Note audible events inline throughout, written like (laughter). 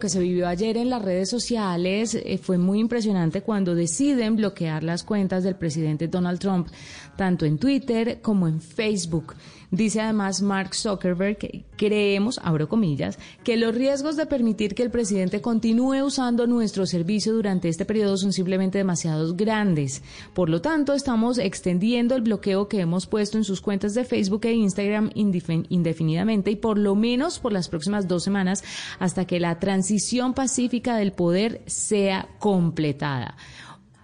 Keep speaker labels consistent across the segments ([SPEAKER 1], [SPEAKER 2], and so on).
[SPEAKER 1] que se vivió ayer en las redes sociales eh, fue muy impresionante cuando deciden bloquear las cuentas del presidente Donald Trump, tanto en Twitter como en Facebook. Dice además Mark Zuckerberg que creemos, abro comillas, que los riesgos de permitir que el presidente continúe usando nuestro servicio durante este periodo son simplemente demasiados grandes. Por lo tanto, estamos extendiendo el bloqueo que hemos puesto en sus cuentas de Facebook e Instagram indefinidamente y por lo menos por las próximas dos semanas hasta que la transición pacífica del poder sea completada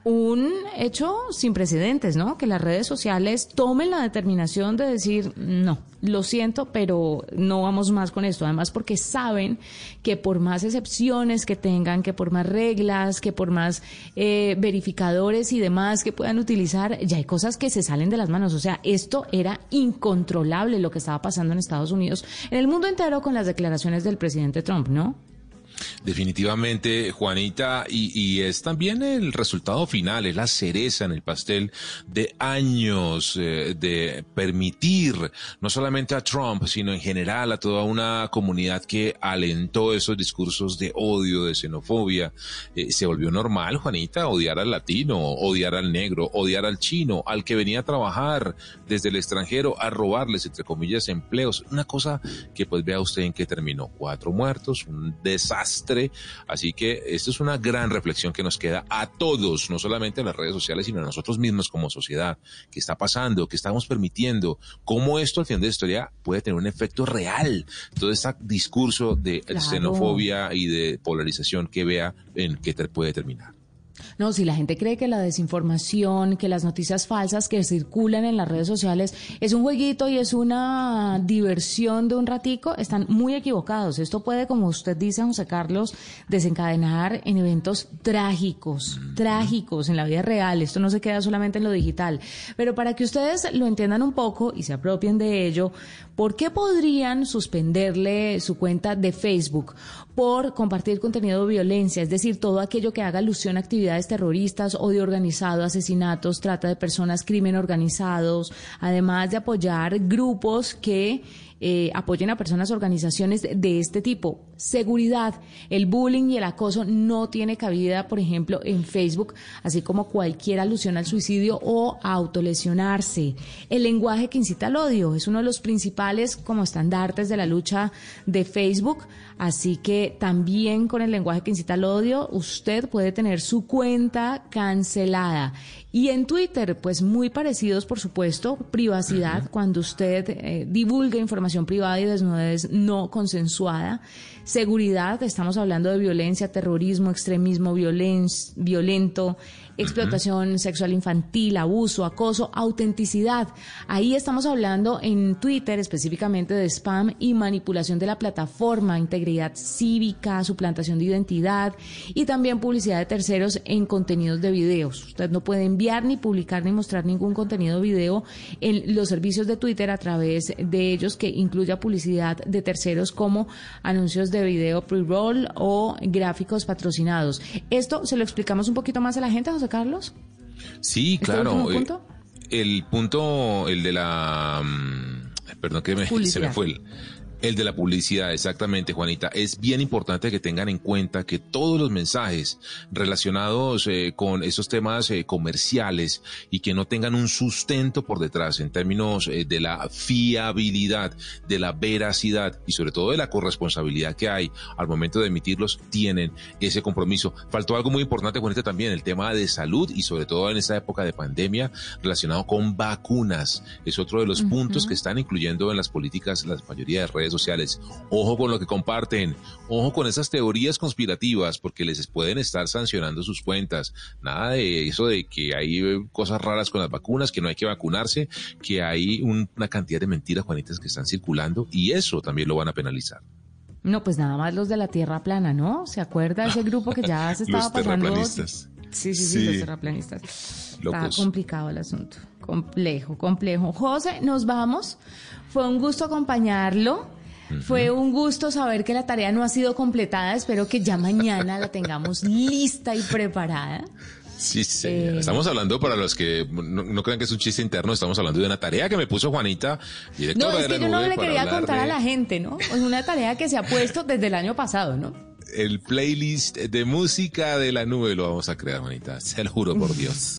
[SPEAKER 1] un hecho sin precedentes, ¿no? Que las redes sociales tomen la determinación de decir, no, lo siento, pero no vamos más con esto. Además, porque saben que por más excepciones que tengan, que por más reglas, que por más eh, verificadores y demás que puedan utilizar, ya hay cosas que se salen de las manos. O sea, esto era incontrolable lo que estaba pasando en Estados Unidos, en el mundo entero con las declaraciones del presidente Trump, ¿no?
[SPEAKER 2] Definitivamente, Juanita, y, es también el resultado final, es la cereza en el pastel de años eh, de permitir no solamente a Trump, sino en general a toda una comunidad que alentó esos discursos de odio, de xenofobia. Eh, se volvió normal, Juanita, odiar al latino, odiar al negro, odiar al chino, al que venía a trabajar desde el extranjero a robarles, entre comillas, empleos. Una cosa que pues vea usted en qué terminó. Cuatro muertos, un desastre Así que esto es una gran reflexión que nos queda a todos, no solamente en las redes sociales, sino a nosotros mismos como sociedad. ¿Qué está pasando? ¿Qué estamos permitiendo? ¿Cómo esto al final de la historia puede tener un efecto real? Todo este discurso de xenofobia y de polarización que vea en qué puede terminar.
[SPEAKER 1] No, si la gente cree que la desinformación, que las noticias falsas que circulan en las redes sociales es un jueguito y es una diversión de un ratico, están muy equivocados. Esto puede, como usted dice, José Carlos, desencadenar en eventos trágicos, trágicos en la vida real. Esto no se queda solamente en lo digital. Pero para que ustedes lo entiendan un poco y se apropien de ello, ¿por qué podrían suspenderle su cuenta de Facebook? Por compartir contenido de violencia, es decir, todo aquello que haga alusión a actividades terroristas, odio organizado, asesinatos, trata de personas, crimen organizados, además de apoyar grupos que eh, apoyen a personas, organizaciones de este tipo. Seguridad, el bullying y el acoso no tiene cabida, por ejemplo, en Facebook, así como cualquier alusión al suicidio o a autolesionarse. El lenguaje que incita al odio es uno de los principales como estandartes de la lucha de Facebook, así que también con el lenguaje que incita al odio, usted puede tener su cuenta cancelada. Y en Twitter, pues muy parecidos, por supuesto, privacidad, cuando usted eh, divulga información privada y desnudez no consensuada. Seguridad, estamos hablando de violencia, terrorismo, extremismo violento, explotación sexual infantil, abuso, acoso, autenticidad. Ahí estamos hablando en Twitter específicamente de spam y manipulación de la plataforma, integridad cívica, suplantación de identidad y también publicidad de terceros en contenidos de videos. Usted no puede enviar ni publicar ni mostrar ningún contenido de video en los servicios de Twitter a través de ellos que incluya publicidad de terceros como anuncios de de video pre-roll o gráficos patrocinados. ¿Esto se lo explicamos un poquito más a la gente, José Carlos?
[SPEAKER 2] Sí, ¿Este claro. Eh, el punto, el de la... Mm, perdón que me, (laughs) se me fue el el de la publicidad, exactamente, Juanita. Es bien importante que tengan en cuenta que todos los mensajes relacionados eh, con esos temas eh, comerciales y que no tengan un sustento por detrás en términos eh, de la fiabilidad, de la veracidad y sobre todo de la corresponsabilidad que hay al momento de emitirlos, tienen ese compromiso. Faltó algo muy importante, Juanita, también, el tema de salud y sobre todo en esta época de pandemia relacionado con vacunas. Es otro de los puntos que están incluyendo en las políticas la mayoría de redes sociales. Ojo con lo que comparten, ojo con esas teorías conspirativas, porque les pueden estar sancionando sus cuentas. Nada de eso de que hay cosas raras con las vacunas, que no hay que vacunarse, que hay una cantidad de mentiras, Juanitas, que están circulando y eso también lo van a penalizar.
[SPEAKER 1] No, pues nada más los de la Tierra plana, ¿no? ¿Se acuerda ese grupo que ya se (laughs) estaba
[SPEAKER 2] los terraplanistas.
[SPEAKER 1] Sí, sí, sí, los terraplanistas. Está complicado el asunto. Complejo, complejo. José, nos vamos. Fue un gusto acompañarlo. Fue un gusto saber que la tarea no ha sido completada. Espero que ya mañana la tengamos lista y preparada.
[SPEAKER 2] Sí, sí. Eh, estamos hablando para los que no, crean que es un chiste interno, estamos hablando de una tarea que me puso Juanita,
[SPEAKER 1] No, es que yo no le quería contar a la gente, ¿no? Es una tarea que se ha puesto desde el año pasado, ¿no?
[SPEAKER 2] el playlist de música de la nube lo vamos a crear, Juanita. Se lo juro por (laughs) Dios.